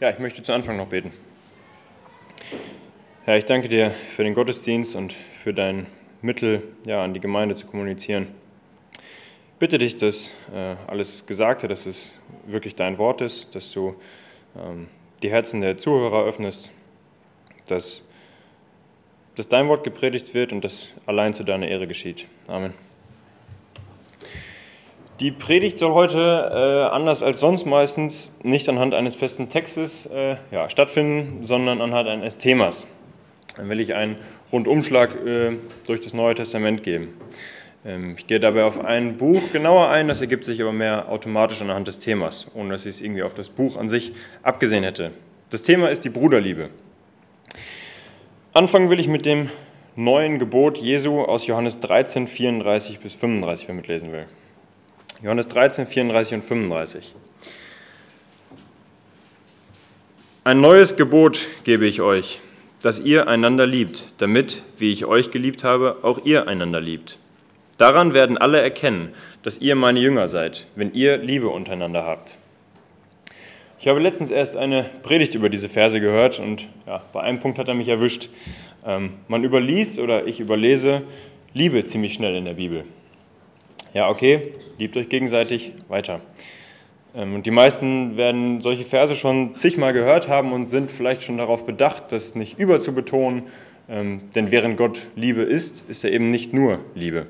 Ja, ich möchte zu Anfang noch beten. Herr, ich danke dir für den Gottesdienst und für dein Mittel, ja, an die Gemeinde zu kommunizieren. Bitte dich, dass äh, alles Gesagte, dass es wirklich dein Wort ist, dass du ähm, die Herzen der Zuhörer öffnest, dass, dass dein Wort gepredigt wird und dass allein zu deiner Ehre geschieht. Amen. Die Predigt soll heute, äh, anders als sonst meistens, nicht anhand eines festen Textes äh, ja, stattfinden, sondern anhand eines Themas. Dann will ich einen Rundumschlag äh, durch das Neue Testament geben. Ähm, ich gehe dabei auf ein Buch genauer ein, das ergibt sich aber mehr automatisch anhand des Themas, ohne dass ich es irgendwie auf das Buch an sich abgesehen hätte. Das Thema ist die Bruderliebe. Anfangen will ich mit dem neuen Gebot Jesu aus Johannes 13, 34 bis 35, wer mitlesen will. Johannes 13, 34 und 35. Ein neues Gebot gebe ich euch, dass ihr einander liebt, damit, wie ich euch geliebt habe, auch ihr einander liebt. Daran werden alle erkennen, dass ihr meine Jünger seid, wenn ihr Liebe untereinander habt. Ich habe letztens erst eine Predigt über diese Verse gehört und ja, bei einem Punkt hat er mich erwischt. Ähm, man überliest oder ich überlese Liebe ziemlich schnell in der Bibel ja, okay, liebt euch gegenseitig weiter. Ähm, und die meisten werden solche Verse schon zigmal gehört haben und sind vielleicht schon darauf bedacht, das nicht überzubetonen, ähm, denn während Gott Liebe ist, ist er eben nicht nur Liebe.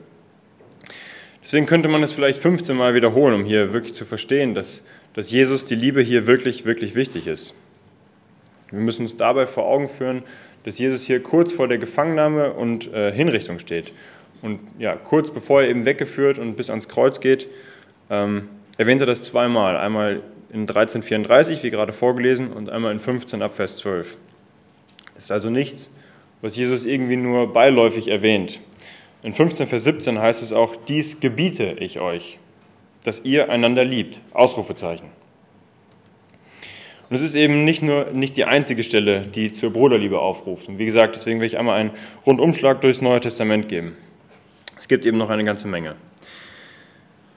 Deswegen könnte man es vielleicht 15 Mal wiederholen, um hier wirklich zu verstehen, dass, dass Jesus die Liebe hier wirklich, wirklich wichtig ist. Wir müssen uns dabei vor Augen führen, dass Jesus hier kurz vor der Gefangennahme und äh, Hinrichtung steht und ja, kurz bevor er eben weggeführt und bis ans Kreuz geht, ähm, erwähnt er das zweimal. Einmal in 1334, wie gerade vorgelesen, und einmal in 15 ab Vers 12. Es ist also nichts, was Jesus irgendwie nur beiläufig erwähnt. In 15 Vers 17 heißt es auch, dies gebiete ich euch, dass ihr einander liebt. Ausrufezeichen. Und es ist eben nicht nur nicht die einzige Stelle, die zur Bruderliebe aufruft. Und wie gesagt, deswegen will ich einmal einen Rundumschlag durchs Neue Testament geben. Es gibt eben noch eine ganze Menge.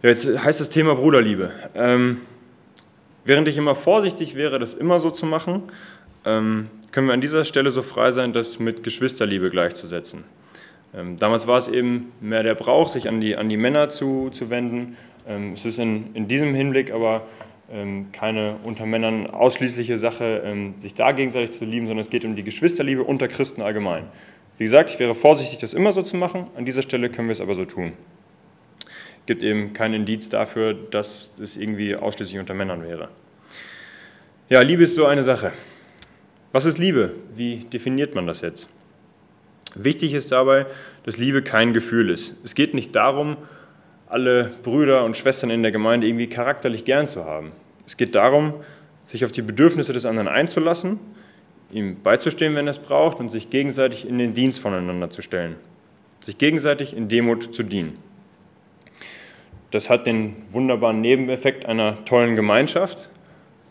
Ja, jetzt heißt das Thema Bruderliebe. Ähm, während ich immer vorsichtig wäre, das immer so zu machen, ähm, können wir an dieser Stelle so frei sein, das mit Geschwisterliebe gleichzusetzen. Ähm, damals war es eben mehr der Brauch, sich an die, an die Männer zu, zu wenden. Ähm, es ist in, in diesem Hinblick aber ähm, keine unter Männern ausschließliche Sache, ähm, sich da gegenseitig zu lieben, sondern es geht um die Geschwisterliebe unter Christen allgemein. Wie gesagt, ich wäre vorsichtig, das immer so zu machen. An dieser Stelle können wir es aber so tun. Es gibt eben keinen Indiz dafür, dass es irgendwie ausschließlich unter Männern wäre. Ja, Liebe ist so eine Sache. Was ist Liebe? Wie definiert man das jetzt? Wichtig ist dabei, dass Liebe kein Gefühl ist. Es geht nicht darum, alle Brüder und Schwestern in der Gemeinde irgendwie charakterlich gern zu haben. Es geht darum, sich auf die Bedürfnisse des anderen einzulassen ihm beizustehen, wenn er es braucht, und sich gegenseitig in den Dienst voneinander zu stellen, sich gegenseitig in Demut zu dienen. Das hat den wunderbaren Nebeneffekt einer tollen Gemeinschaft.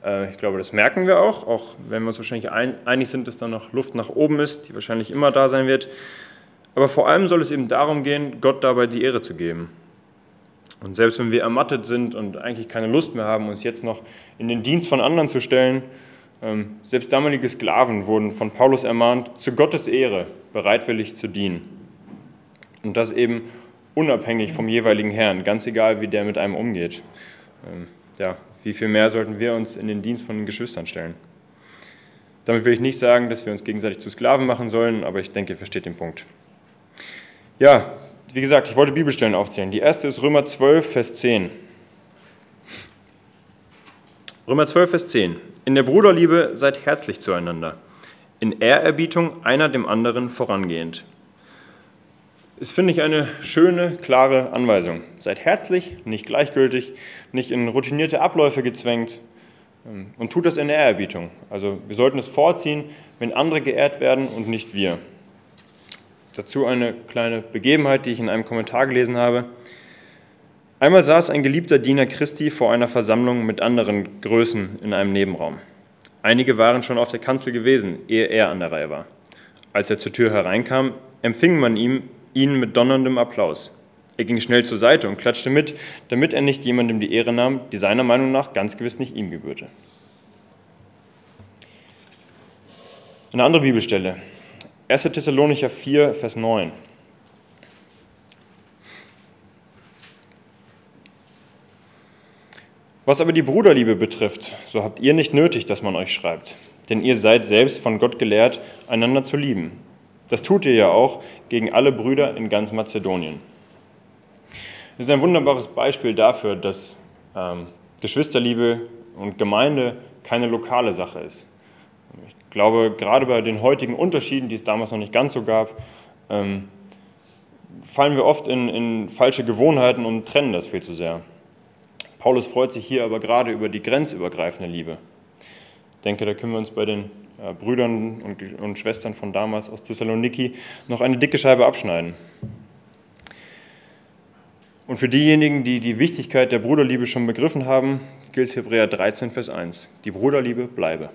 Äh, ich glaube, das merken wir auch, auch wenn wir uns wahrscheinlich einig sind, dass da noch Luft nach oben ist, die wahrscheinlich immer da sein wird. Aber vor allem soll es eben darum gehen, Gott dabei die Ehre zu geben. Und selbst wenn wir ermattet sind und eigentlich keine Lust mehr haben, uns jetzt noch in den Dienst von anderen zu stellen, selbst damalige Sklaven wurden von Paulus ermahnt, zu Gottes Ehre bereitwillig zu dienen. Und das eben unabhängig vom jeweiligen Herrn, ganz egal, wie der mit einem umgeht. Ähm, ja, wie viel mehr sollten wir uns in den Dienst von den Geschwistern stellen? Damit will ich nicht sagen, dass wir uns gegenseitig zu Sklaven machen sollen, aber ich denke, ihr versteht den Punkt. Ja, wie gesagt, ich wollte Bibelstellen aufzählen. Die erste ist Römer 12, Vers 10. Römer 12, Vers 10. In der Bruderliebe seid herzlich zueinander, in Ehrerbietung einer dem anderen vorangehend. Das finde ich eine schöne, klare Anweisung. Seid herzlich, nicht gleichgültig, nicht in routinierte Abläufe gezwängt ähm, und tut das in Ehrerbietung. Also wir sollten es vorziehen, wenn andere geehrt werden und nicht wir. Dazu eine kleine Begebenheit, die ich in einem Kommentar gelesen habe. Einmal saß ein geliebter Diener Christi vor einer Versammlung mit anderen Größen in einem Nebenraum. Einige waren schon auf der Kanzel gewesen, ehe er an der Reihe war. Als er zur Tür hereinkam, empfing man ihm, ihn mit donnerndem Applaus. Er ging schnell zur Seite und klatschte mit, damit er nicht jemandem die Ehre nahm, die seiner Meinung nach ganz gewiss nicht ihm gebührte. Eine andere Bibelstelle, 1. Thessalonicher 4, Vers 9. Was aber die Bruderliebe betrifft, so habt ihr nicht nötig, dass man euch schreibt, denn ihr seid selbst von Gott gelehrt, einander zu lieben. Das tut ihr ja auch gegen alle Brüder in ganz Mazedonien. Das ist ein wunderbares Beispiel dafür, dass ähm, Geschwisterliebe und Gemeinde keine lokale Sache ist. Ich glaube, gerade bei den heutigen Unterschieden, die es damals noch nicht ganz so gab, ähm, fallen wir oft in, in falsche Gewohnheiten und trennen das viel zu sehr. Paulus freut sich hier aber gerade über die grenzübergreifende Liebe. Ich denke, da können wir uns bei den äh, Brüdern und, Schwestern von damals aus Thessaloniki noch eine dicke Scheibe abschneiden. Und für diejenigen, die die Wichtigkeit der Bruderliebe schon begriffen haben, gilt Hebräer 13, Vers 1. Die Bruderliebe bleibe.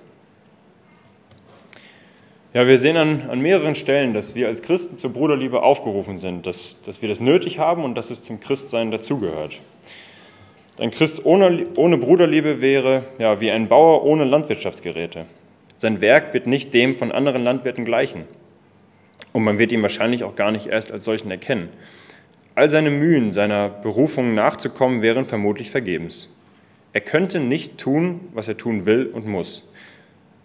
Ja, wir sehen an, an mehreren Stellen, dass wir als Christen zur Bruderliebe aufgerufen sind, dass, dass wir das nötig haben und dass es zum Christsein dazugehört. Ein Christ ohne, ohne Bruderliebe wäre ja, wie ein Bauer ohne Landwirtschaftsgeräte. Sein Werk wird nicht dem von anderen Landwirten gleichen. Und man wird ihn wahrscheinlich auch gar nicht erst als solchen erkennen. All seine Mühen, seiner Berufung nachzukommen, wären vermutlich vergebens. Er könnte nicht tun, was er tun will und muss.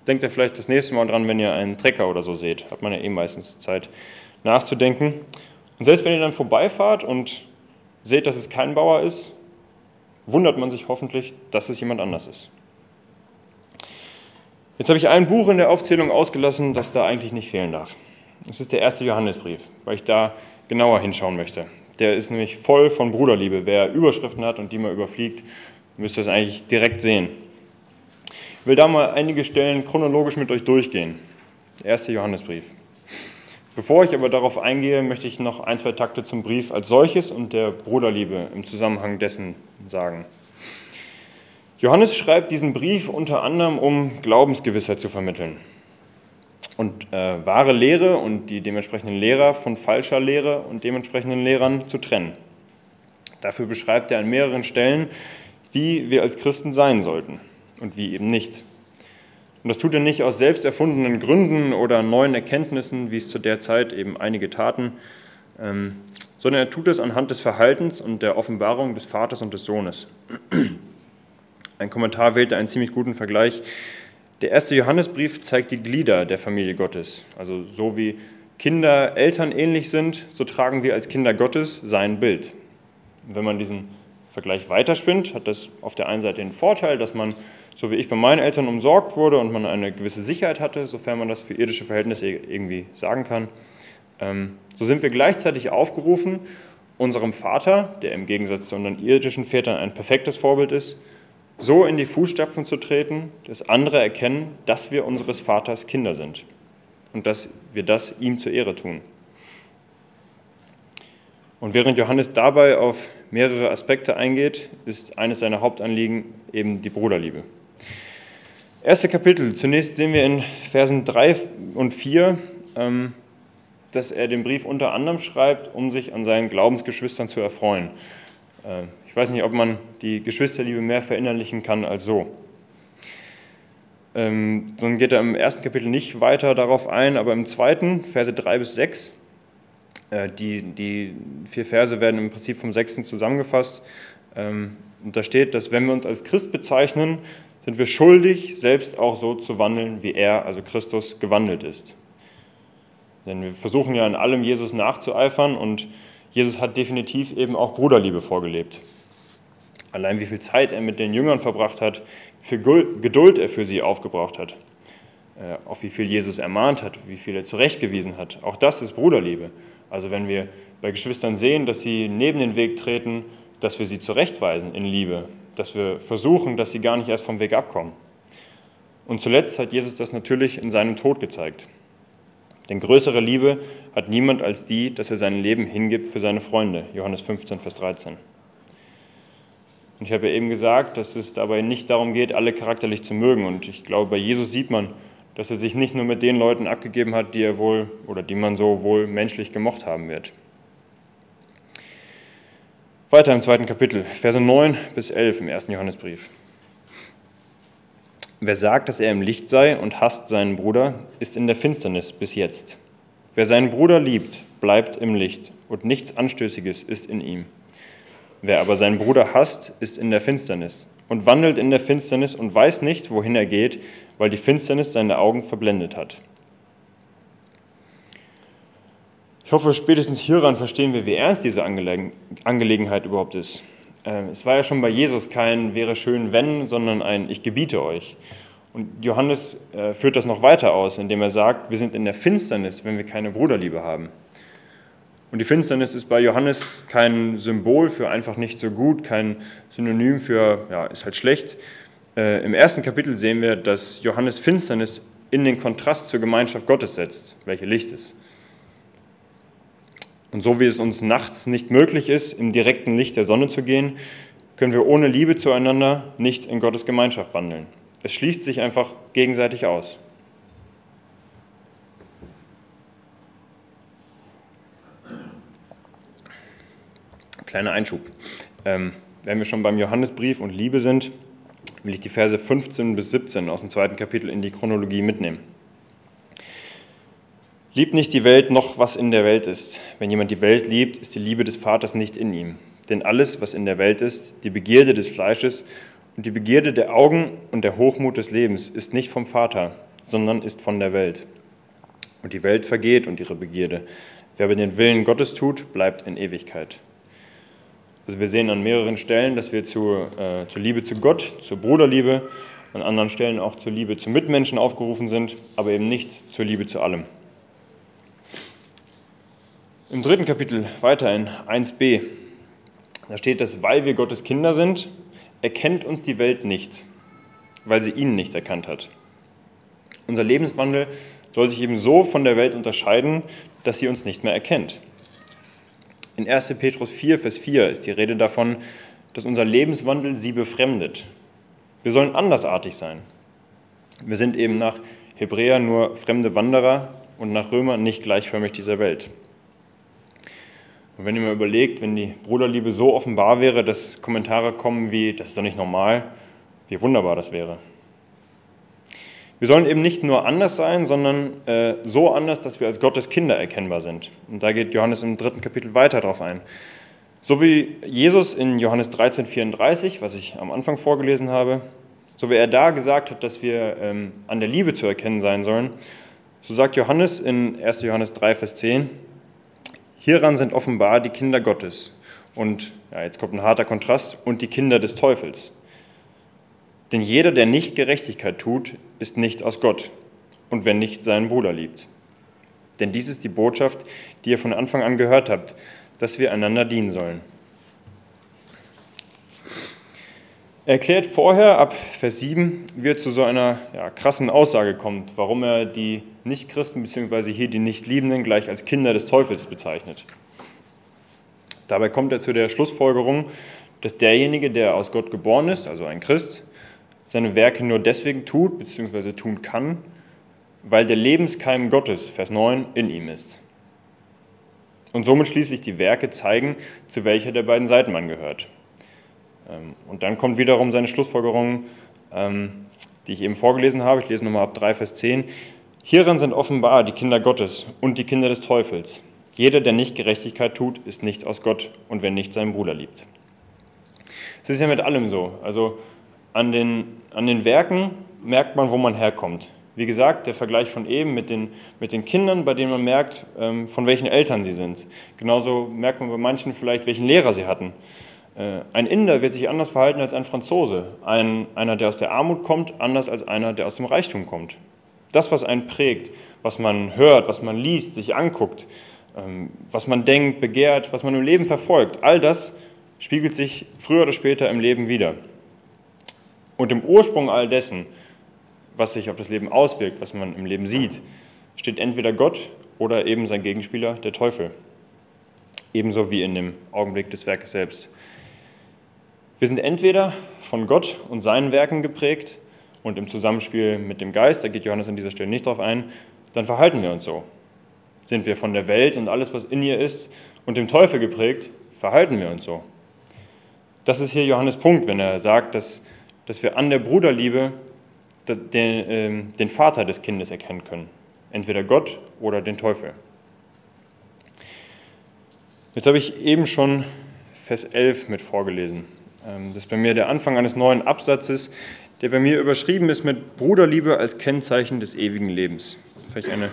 Denkt ihr vielleicht das nächste Mal dran, wenn ihr einen Trecker oder so seht. Hat man ja eh meistens Zeit nachzudenken. Und selbst wenn ihr dann vorbeifahrt und seht, dass es kein Bauer ist, wundert man sich hoffentlich, dass es jemand anders ist. Jetzt habe ich ein Buch in der Aufzählung ausgelassen, das da eigentlich nicht fehlen darf. Das ist der erste Johannesbrief, weil ich da genauer hinschauen möchte. Der ist nämlich voll von Bruderliebe. Wer Überschriften hat und die mal überfliegt, müsste das eigentlich direkt sehen. Ich will da mal einige Stellen chronologisch mit euch durchgehen. Der erste Johannesbrief. Bevor ich aber darauf eingehe, möchte ich noch ein, zwei Takte zum Brief als solches und der Bruderliebe im Zusammenhang dessen sagen. Johannes schreibt diesen Brief unter anderem, um Glaubensgewissheit zu vermitteln und äh, wahre Lehre und die dementsprechenden Lehrer von falscher Lehre und dementsprechenden Lehrern zu trennen. Dafür beschreibt er an mehreren Stellen, wie wir als Christen sein sollten und wie eben nicht. Und das tut er nicht aus selbst erfundenen Gründen oder neuen Erkenntnissen, wie es zu der Zeit eben einige taten, ähm, sondern er tut es anhand des Verhaltens und der Offenbarung des Vaters und des Sohnes. Ein Kommentar wählte einen ziemlich guten Vergleich. Der erste Johannesbrief zeigt die Glieder der Familie Gottes. Also so wie Kinder Eltern ähnlich sind, so tragen wir als Kinder Gottes sein Bild. Und wenn man diesen Vergleich weiterspinnt, hat das auf der einen Seite den Vorteil, dass man so wie ich bei meinen Eltern umsorgt wurde und man eine gewisse Sicherheit hatte, sofern man das für irdische Verhältnisse irgendwie sagen kann, ähm, so sind wir gleichzeitig aufgerufen, unserem Vater, der im Gegensatz zu unseren irdischen Vätern ein perfektes Vorbild ist, so in die Fußstapfen zu treten, dass andere erkennen, dass wir unseres Vaters Kinder sind und dass wir das ihm zur Ehre tun. Und während Johannes dabei auf mehrere Aspekte eingeht, ist eines seiner Hauptanliegen eben die Bruderliebe. Erste Kapitel. Zunächst sehen wir in Versen 3 und 4, ähm, dass er den Brief unter anderem schreibt, um sich an seinen Glaubensgeschwistern zu erfreuen. Äh, ich weiß nicht, ob man die Geschwisterliebe mehr verinnerlichen kann als so. Ähm, dann geht er im ersten Kapitel nicht weiter darauf ein, aber im zweiten, Verse 3 bis 6, äh, die, die vier Verse werden im Prinzip vom sechsten zusammengefasst. Ähm, und da steht, dass wenn wir uns als Christ bezeichnen, sind wir schuldig, selbst auch so zu wandeln, wie er, also Christus, gewandelt ist. Denn wir versuchen ja in allem Jesus nachzueifern und Jesus hat definitiv eben auch Bruderliebe vorgelebt. Allein wie viel Zeit er mit den Jüngern verbracht hat, wie viel Geduld er für sie aufgebraucht hat, äh, auch wie viel Jesus ermahnt hat, wie viel er zurechtgewiesen hat. Auch das ist Bruderliebe. Also wenn wir bei Geschwistern sehen, dass sie neben den Weg treten, dass wir sie zurechtweisen in Liebe, dass wir versuchen, dass sie gar nicht erst vom Weg abkommen. Und zuletzt hat Jesus das natürlich in seinem Tod gezeigt. Denn größere Liebe hat niemand als die, dass er sein Leben hingibt für seine Freunde. Johannes 15, Vers 13. Und ich habe ja eben gesagt, dass es dabei nicht darum geht, alle charakterlich zu mögen. Und ich glaube, bei Jesus sieht man, dass er sich nicht nur mit den Leuten abgegeben hat, die er wohl oder die man so wohl menschlich gemocht haben wird. Weiter im zweiten Kapitel, Verse 9 bis 11 im ersten Johannesbrief. Wer sagt, dass er im Licht sei und hasst seinen Bruder, ist in der Finsternis bis jetzt. Wer seinen Bruder liebt, bleibt im Licht und nichts Anstößiges ist in ihm. Wer aber seinen Bruder hasst, ist in der Finsternis und wandelt in der Finsternis und weiß nicht, wohin er geht, weil die Finsternis seine Augen verblendet hat. Ich hoffe, spätestens hieran verstehen wir, wie ernst diese Angelegenheit überhaupt ist. Ähm, es war ja schon bei Jesus kein wäre schön, wenn, sondern ein Ich gebiete euch. Und Johannes äh, führt das noch weiter aus, indem er sagt, wir sind in der Finsternis, wenn wir keine Bruderliebe haben. Und die Finsternis ist bei Johannes kein Symbol für einfach nicht so gut, kein Synonym für, ja, ist halt schlecht. Äh, Im ersten Kapitel sehen wir, dass Johannes Finsternis in den Kontrast zur Gemeinschaft Gottes setzt, welche Licht ist. Und so wie es uns nachts nicht möglich ist, im direkten Licht der Sonne zu gehen, können wir ohne Liebe zueinander nicht in Gottes Gemeinschaft wandeln. Es schließt sich einfach gegenseitig aus. Kleiner Einschub. Ähm, wenn wir schon beim Johannesbrief und Liebe sind, will ich die Verse 15 bis 17 aus dem zweiten Kapitel in die Chronologie mitnehmen. Liebt nicht die Welt noch, was in der Welt ist. Wenn jemand die Welt liebt, ist die Liebe des Vaters nicht in ihm. Denn alles, was in der Welt ist, die Begierde des Fleisches und die Begierde der Augen und der Hochmut des Lebens, ist nicht vom Vater, sondern ist von der Welt. Und die Welt vergeht und ihre Begierde. Wer aber den Willen Gottes tut, bleibt in Ewigkeit. Also wir sehen an mehreren Stellen, dass wir zu, äh, zur Liebe zu Gott, zur Bruderliebe, an anderen Stellen auch zur Liebe zu Mitmenschen aufgerufen sind, aber eben nicht zur Liebe zu allem. Im dritten Kapitel weiter in 1b, da steht, dass weil wir Gottes Kinder sind, erkennt uns die Welt nicht, weil sie ihn nicht erkannt hat. Unser Lebenswandel soll sich eben so von der Welt unterscheiden, dass sie uns nicht mehr erkennt. In 1. Petrus 4, Vers 4 ist die Rede davon, dass unser Lebenswandel sie befremdet. Wir sollen andersartig sein. Wir sind eben nach Hebräer nur fremde Wanderer und nach Römer nicht gleichförmig dieser Welt. Und wenn ihr mal überlegt, wenn die Bruderliebe so offenbar wäre, dass Kommentare kommen wie, das ist doch nicht normal, wie wunderbar das wäre. Wir sollen eben nicht nur anders sein, sondern äh, so anders, dass wir als Gottes Kinder erkennbar sind. Und da geht Johannes im dritten Kapitel weiter darauf ein. So wie Jesus in Johannes 13, 34, was ich am Anfang vorgelesen habe, so wie er da gesagt hat, dass wir ähm, an der Liebe zu erkennen sein sollen, so sagt Johannes in 1. Johannes 3, Vers 10, Hieran sind offenbar die Kinder Gottes und, ja, jetzt kommt ein harter Kontrast, und die Kinder des Teufels. Denn jeder, der nicht Gerechtigkeit tut, ist nicht aus Gott und wenn nicht seinen Bruder liebt. Denn dies ist die Botschaft, die ihr von Anfang an gehört habt, dass wir einander dienen sollen. Er erklärt vorher ab Vers 7, wie er zu so einer ja, krassen Aussage kommt, warum er die Nichtchristen bzw. hier die Nichtliebenden gleich als Kinder des Teufels bezeichnet. Dabei kommt er zu der Schlussfolgerung, dass derjenige, der aus Gott geboren ist, also ein Christ, seine Werke nur deswegen tut bzw. tun kann, weil der Lebenskeim Gottes, Vers 9, in ihm ist. Und somit schließlich die Werke zeigen, zu welcher der beiden Seiten man gehört. Ähm, und dann kommt wiederum seine Schlussfolgerung, ähm, die ich eben vorgelesen habe. Ich lese nochmal ab 3, Vers 10. Hieran sind offenbar die Kinder Gottes und die Kinder des Teufels. Jeder, der nicht Gerechtigkeit tut, ist nicht aus Gott und wer nicht seinen Bruder liebt. Es ist ja mit allem so. Also an den, an den Werken merkt man, wo man herkommt. Wie gesagt, der Vergleich von eben mit den, mit den Kindern, bei denen man merkt, ähm, von welchen Eltern sie sind. Genauso merkt man bei manchen vielleicht, welchen Lehrer sie hatten. Äh, ein Inder wird sich anders verhalten als ein Franzose. Ein, einer, der aus der Armut kommt, anders als einer, der aus dem Reichtum kommt. Das, was einen prägt, was man hört, was man liest, sich anguckt, ähm, was man denkt, begehrt, was man im Leben verfolgt, all das spiegelt sich früher oder später im Leben wieder. Und im Ursprung all dessen, was sich auf das Leben auswirkt, was man im Leben sieht, steht entweder Gott oder eben sein Gegenspieler, der Teufel. Ebenso wie in dem Augenblick des Werkes selbst. Wir sind entweder von Gott und seinen Werken geprägt und im Zusammenspiel mit dem Geist, da geht Johannes an dieser Stelle nicht drauf ein, dann verhalten wir uns so. Sind wir von der Welt und alles, was in ihr ist, und dem Teufel geprägt, verhalten wir uns so. Das ist hier Johannes Punkt, wenn er sagt, dass, dass wir an der Bruderliebe den, äh, den Vater des Kindes erkennen können. Entweder Gott oder den Teufel. Jetzt habe ich eben schon Vers 11 mit vorgelesen. Ähm, das ist bei mir der Anfang eines neuen Absatzes, der bei mir überschrieben ist mit Bruderliebe als Kennzeichen des ewigen Lebens. Vielleicht eine,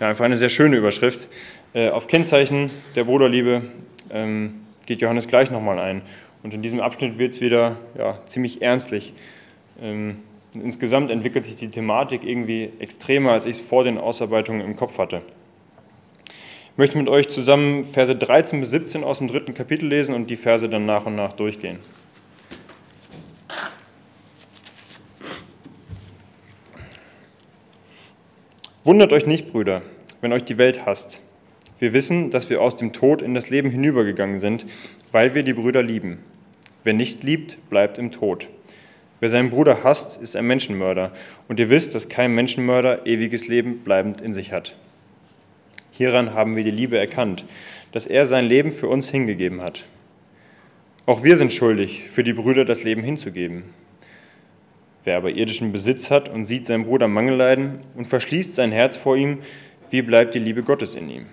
ja, einfach eine sehr schöne Überschrift. Äh, auf Kennzeichen der Bruderliebe ähm, geht Johannes gleich nochmal ein. Und in diesem Abschnitt wird es wieder ja, ziemlich ernstlich. Ähm, insgesamt entwickelt sich die Thematik irgendwie extremer, als ich es vor den Ausarbeitungen im Kopf hatte. Ich möchte mit euch zusammen Verse 13 bis 17 aus dem dritten Kapitel lesen und die Verse dann nach und nach durchgehen. Wundert euch nicht, Brüder, wenn euch die Welt hasst. Wir wissen, dass wir aus dem Tod in das Leben hinübergegangen sind, weil wir die Brüder lieben. Wer nicht liebt, bleibt im Tod. Wer seinen Bruder hasst, ist ein Menschenmörder. Und ihr wisst, dass kein Menschenmörder ewiges Leben bleibend in sich hat. Hieran haben wir die Liebe erkannt, dass er sein Leben für uns hingegeben hat. Auch wir sind schuldig, für die Brüder das Leben hinzugeben. Wer aber irdischen Besitz hat und sieht seinen Bruder Mangel leiden und verschließt sein Herz vor ihm, wie bleibt die Liebe Gottes in ihm?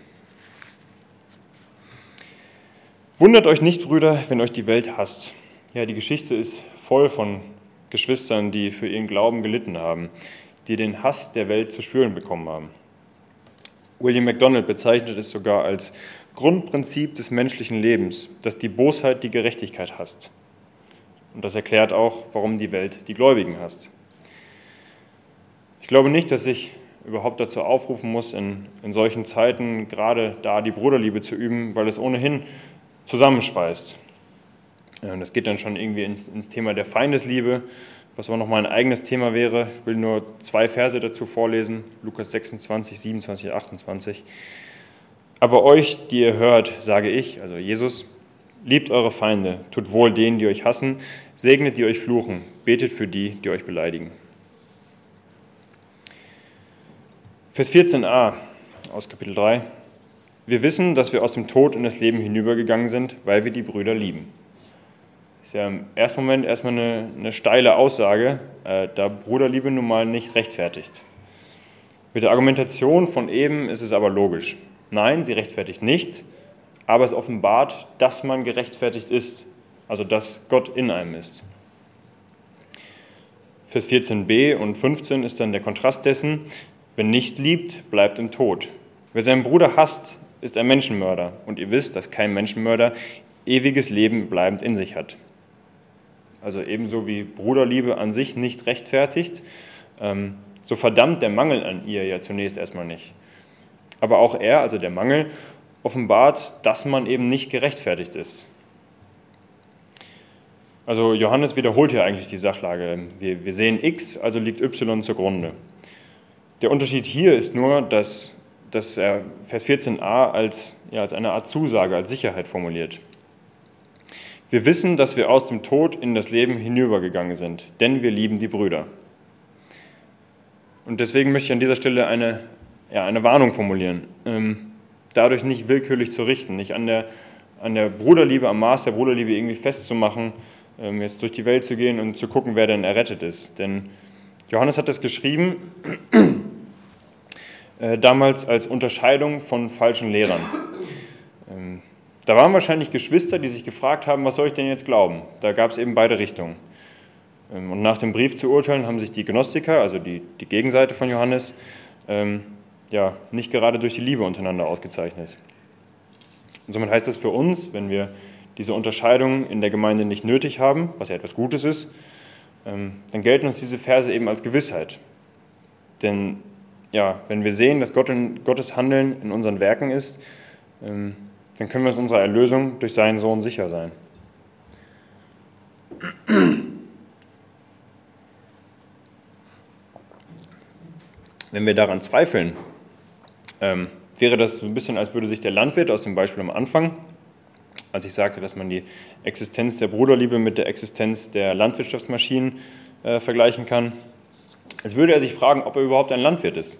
Wundert euch nicht, Brüder, wenn euch die Welt hasst. Ja, die Geschichte ist voll von Geschwistern, die für ihren Glauben gelitten haben, die den Hass der Welt zu spüren bekommen haben. William MacDonald bezeichnet es sogar als Grundprinzip des menschlichen Lebens, dass die Bosheit die Gerechtigkeit hasst. Und das erklärt auch, warum die Welt die Gläubigen hasst. Ich glaube nicht, dass ich überhaupt dazu aufrufen muss, in, in solchen Zeiten gerade da die Bruderliebe zu üben, weil es ohnehin zusammenschweißt. Das geht dann schon irgendwie ins, ins Thema der Feindesliebe, was aber nochmal ein eigenes Thema wäre. Ich will nur zwei Verse dazu vorlesen, Lukas 26, 27, 28. Aber euch, die ihr hört, sage ich, also Jesus, Liebt eure Feinde, tut wohl denen, die euch hassen, segnet die euch fluchen, betet für die, die euch beleidigen. Vers 14a aus Kapitel 3. Wir wissen, dass wir aus dem Tod in das Leben hinübergegangen sind, weil wir die Brüder lieben. Das ist ja im ersten Moment erstmal eine, eine steile Aussage, äh, da Bruderliebe nun mal nicht rechtfertigt. Mit der Argumentation von eben ist es aber logisch. Nein, sie rechtfertigt nicht, aber es offenbart, dass man gerechtfertigt ist, also dass Gott in einem ist. Vers 14b und 15 ist dann der Kontrast dessen, wer nicht liebt, bleibt im Tod. Wer seinen Bruder hasst, ist ein Menschenmörder und ihr wisst, dass kein Menschenmörder ewiges Leben bleibend in sich hat. Also ebenso wie Bruderliebe an sich nicht rechtfertigt, ähm, so verdammt der Mangel an ihr ja zunächst erstmal nicht. Aber auch er, also der Mangel, offenbart, dass man eben nicht gerechtfertigt ist. Also Johannes wiederholt hier eigentlich die Sachlage. Wir, wir sehen x, also liegt y zugrunde. Der Unterschied hier ist nur, dass, dass er Vers 14a als, ja, als eine Art Zusage, als Sicherheit formuliert. Wir wissen, dass wir aus dem Tod in das Leben hinübergegangen sind, denn wir lieben die Brüder. Und deswegen möchte ich an dieser Stelle eine, ja, eine Warnung formulieren. Ähm, dadurch nicht willkürlich zu richten, nicht an der, an der Bruderliebe, am Maß der Bruderliebe irgendwie festzumachen, ähm, jetzt durch die Welt zu gehen und zu gucken, wer denn errettet ist. Denn Johannes hat das geschrieben äh, damals als Unterscheidung von falschen Lehrern. Ähm, da waren wahrscheinlich Geschwister, die sich gefragt haben, was soll ich denn jetzt glauben? Da gab es eben beide Richtungen. Ähm, und nach dem Brief zu urteilen haben sich die Gnostiker, also die, die Gegenseite von Johannes, ja, nicht gerade durch die Liebe untereinander ausgezeichnet. Und somit heißt das für uns, wenn wir diese Unterscheidung in der Gemeinde nicht nötig haben, was ja etwas Gutes ist, ähm, dann gelten uns diese Verse eben als Gewissheit. Denn ja, wenn wir sehen, dass Gott in, Gottes Handeln in unseren Werken ist, ähm, dann können wir uns unserer Erlösung durch seinen Sohn sicher sein. Wenn wir daran zweifeln, ähm, wäre das so ein bisschen, als würde sich der Landwirt aus dem Beispiel am Anfang, als ich sagte, dass man die Existenz der Bruderliebe mit der Existenz der Landwirtschaftsmaschinen äh, vergleichen kann, als würde er sich fragen, ob er überhaupt ein Landwirt ist.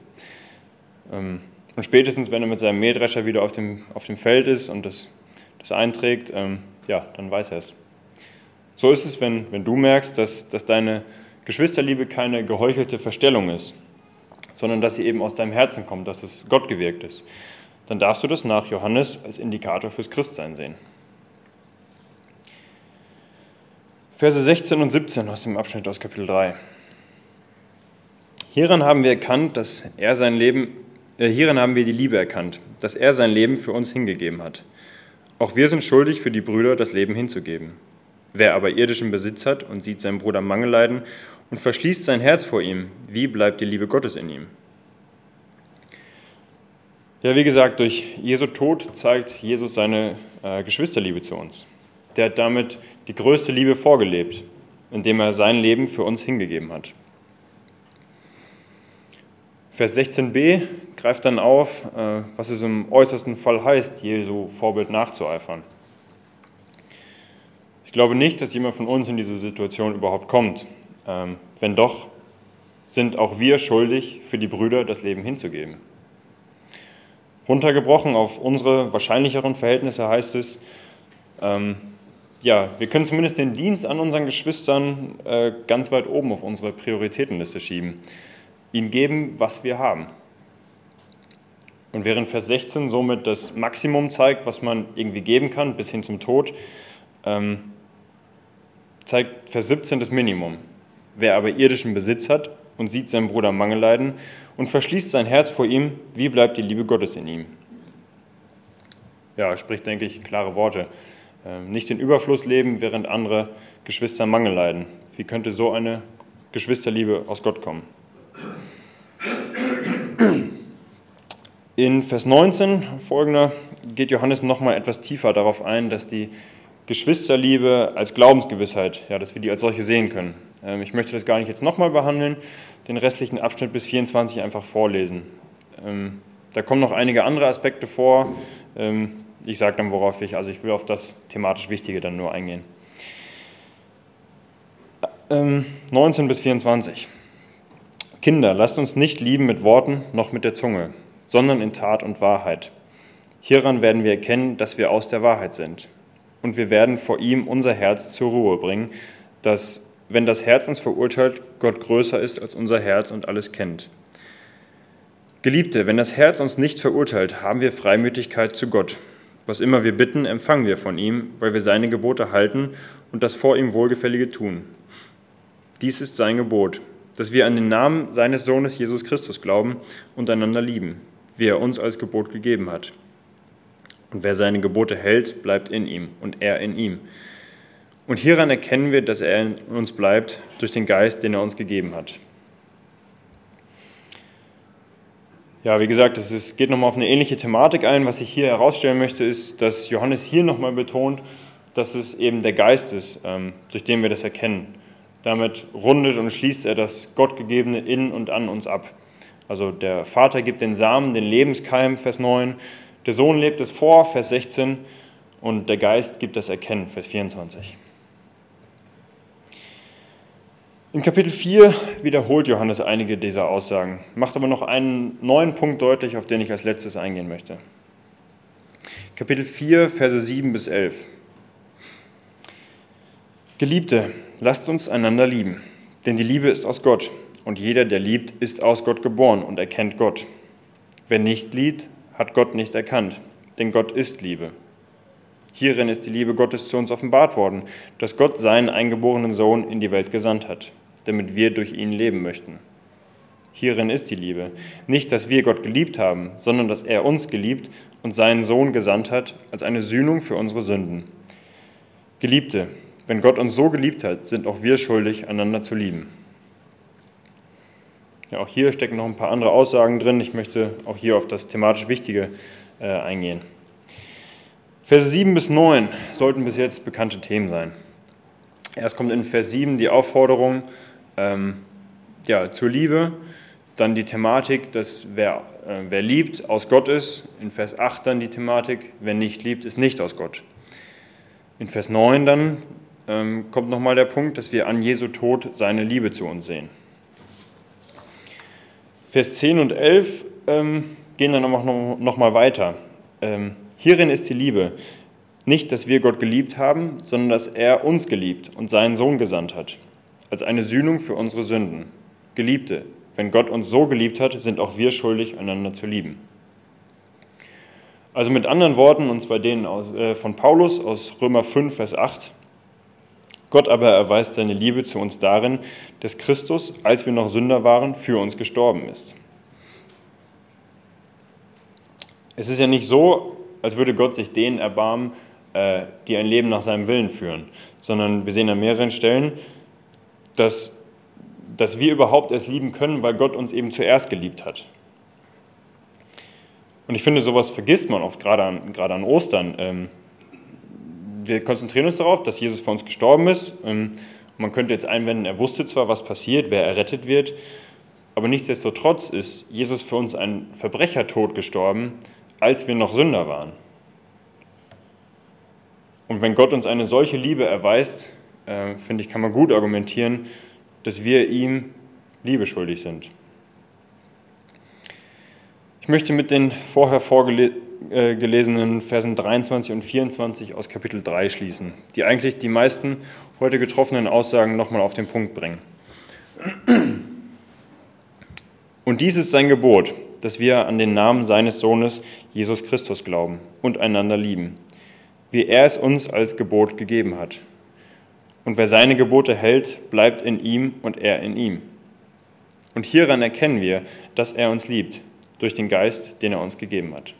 Ähm, und spätestens, wenn er mit seinem Mähdrescher wieder auf dem, auf dem Feld ist und das, das einträgt, ähm, ja, dann weiß er es. So ist es, wenn, wenn du merkst, dass, dass deine Geschwisterliebe keine geheuchelte Verstellung ist, sondern dass sie eben aus deinem Herzen kommt, dass es Gott gewirkt ist, dann darfst du das nach Johannes als Indikator fürs Christsein sehen. Verse 16 und 17 aus dem Abschnitt aus Kapitel 3. Hieran haben wir erkannt, dass er sein Leben, äh, hieran haben wir die Liebe erkannt, dass er sein Leben für uns hingegeben hat. Auch wir sind schuldig, für die Brüder das Leben hinzugeben. Wer aber irdischen Besitz hat und sieht seinen Bruder Mangel leiden und verschließt sein Herz vor ihm, wie bleibt die Liebe Gottes in ihm? Ja, wie gesagt, durch Jesu Tod zeigt Jesus seine äh, Geschwisterliebe zu uns. Der hat damit die größte Liebe vorgelebt, indem er sein Leben für uns hingegeben hat. Vers 16b greift dann auf, äh, was es im äußersten Fall heißt, Jesu Vorbild nachzueifern. Ich glaube nicht, dass jemand von uns in diese Situation überhaupt kommt. Ähm, wenn doch, sind auch wir schuldig, für die Brüder das Leben hinzugeben. Runtergebrochen auf unsere wahrscheinlicheren Verhältnisse heißt es, ähm, ja, wir können zumindest den Dienst an unseren Geschwistern äh, ganz weit oben auf unsere Prioritätenliste schieben. Ihm geben, was wir haben. Und während Vers 16 somit das Maximum zeigt, was man irgendwie geben kann, bis hin zum Tod, ähm, zeigt Vers 17 das Minimum. Wer aber irdischen Besitz hat und sieht seinen Bruder Mangel leiden und verschließt sein Herz vor ihm, wie bleibt die Liebe Gottes in ihm? Ja, spricht, denke ich, klare Worte. Ähm, nicht in Überfluss leben, während andere Geschwister Mangel leiden. Wie könnte so eine Geschwisterliebe aus Gott kommen? In Vers 19 folgender geht Johannes nochmal etwas tiefer darauf ein, dass die Geschwisterliebe als Glaubensgewissheit, ja, dass wir die als solche sehen können. Ähm, ich möchte das gar nicht jetzt nochmal behandeln, den restlichen Abschnitt bis 24 einfach vorlesen. Ähm, da kommen noch einige andere Aspekte vor. Ich sage dann, worauf ich, also ich will auf das thematisch Wichtige dann nur eingehen. 19 ähm, bis 24. Kinder, lasst uns nicht lieben mit Worten noch mit der Zunge, sondern in Tat und Wahrheit. Hieran werden wir erkennen, dass wir aus der Wahrheit sind. Und wir werden vor ihm unser Herz zur Ruhe bringen, dass, wenn das Herz uns verurteilt, Gott größer ist als unser Herz und alles kennt. Geliebte, wenn das Herz uns nicht verurteilt, haben wir Freimütigkeit zu Gott was immer wir bitten, empfangen wir von ihm, weil wir seine Gebote halten und das vor ihm Wohlgefällige tun. Dies ist sein Gebot, dass wir an den Namen seines Sohnes Jesus Christus glauben und einander lieben, wie er uns als Gebot gegeben hat. Und wer seine Gebote hält, bleibt in ihm und er in ihm. Und hieran erkennen wir, dass er in uns bleibt durch den Geist, den er uns gegeben hat. Ja, wie gesagt, es geht nochmal auf eine ähnliche Thematik ein. Was ich hier herausstellen möchte, ist, dass Johannes hier nochmal betont, dass es eben der Geist ist, ähm, durch den wir das erkennen. Damit rundet und schließt er das Gottgegebene in und an uns ab. Also der Vater gibt den Samen, den Lebenskeim, Vers 9, der Sohn lebt es vor, Vers 16, und der Geist gibt das Erkennen, Vers 24. In Kapitel 4 wiederholt Johannes einige dieser Aussagen, macht aber noch einen neuen Punkt deutlich, auf den ich als letztes eingehen möchte. Kapitel 4, Verse 7 bis 11. Geliebte, lasst uns einander lieben, denn die Liebe ist aus Gott und jeder, der liebt, ist aus Gott geboren und erkennt Gott. Wer nicht liebt, hat Gott nicht erkannt, denn Gott ist Liebe. Hierin ist die Liebe Gottes zu uns offenbart worden, dass Gott seinen eingeborenen Sohn in die Welt gesandt hat damit wir durch ihn leben möchten. Hierin ist die Liebe. Nicht, dass wir Gott geliebt haben, sondern dass er uns geliebt und seinen Sohn gesandt hat als eine Sühnung für unsere Sünden. Geliebte, wenn Gott uns so geliebt hat, sind auch wir schuldig, einander zu lieben. Ja, auch hier stecken noch ein paar andere Aussagen drin. Ich möchte auch hier auf das thematisch Wichtige äh, eingehen. Verse 7 bis 9 sollten bis jetzt bekannte Themen sein. Erst kommt in Vers 7 die Aufforderung, ähm, ja, zur Liebe. Dann die Thematik, dass wer, äh, wer liebt, aus Gott ist. In Vers 8 dann die Thematik, wer nicht liebt, ist nicht aus Gott. In Vers 9 dann ähm, kommt nochmal der Punkt, dass wir an Jesu Tod seine Liebe zu uns sehen. Vers 10 und 11 ähm, gehen dann auch noch, weiter. Ähm, hierin ist die Liebe. Nicht, dass wir Gott geliebt haben, sondern dass er uns geliebt und seinen Sohn gesandt hat als eine Sühnung für unsere Sünden. Geliebte, wenn Gott uns so geliebt hat, sind auch wir schuldig, einander zu lieben. Also mit anderen Worten, und zwar denen äh, von Paulus aus Römer 5, Vers 8, Gott aber erweist seine Liebe zu uns darin, dass Christus, als wir noch Sünder waren, für uns gestorben ist. Es ist ja nicht so, als würde Gott sich denen erbarmen, äh, die ein Leben nach seinem Willen führen, sondern wir sehen an mehreren Stellen, dass, dass wir überhaupt erst lieben können, weil Gott uns eben zuerst geliebt hat. Und ich finde, sowas vergisst man oft, gerade an, gerade an Ostern. Wir konzentrieren uns darauf, dass Jesus für uns gestorben ist. Ähm, man könnte jetzt einwenden, er wusste zwar, was passiert, wer errettet wird, aber nichtsdestotrotz ist Jesus für uns ein Verbrechertod gestorben, als wir noch Sünder waren. Und wenn Gott uns eine solche Liebe erweist, äh, finde ich, kann man gut argumentieren, dass wir ihm Liebe schuldig sind. Ich möchte mit den vorher vorgelesenen Versen 23 und 24 aus Kapitel 3 schließen, die eigentlich die meisten heute getroffenen Aussagen nochmal auf den Punkt bringen. Und dies ist sein Gebot, dass wir an den Namen seines Sohnes Jesus Christus glauben und einander lieben wie er es uns als Gebot gegeben hat. Und wer seine Gebote hält, bleibt in ihm und er in ihm. Und hieran erkennen wir, dass er uns liebt, durch den Geist, den er uns gegeben hat.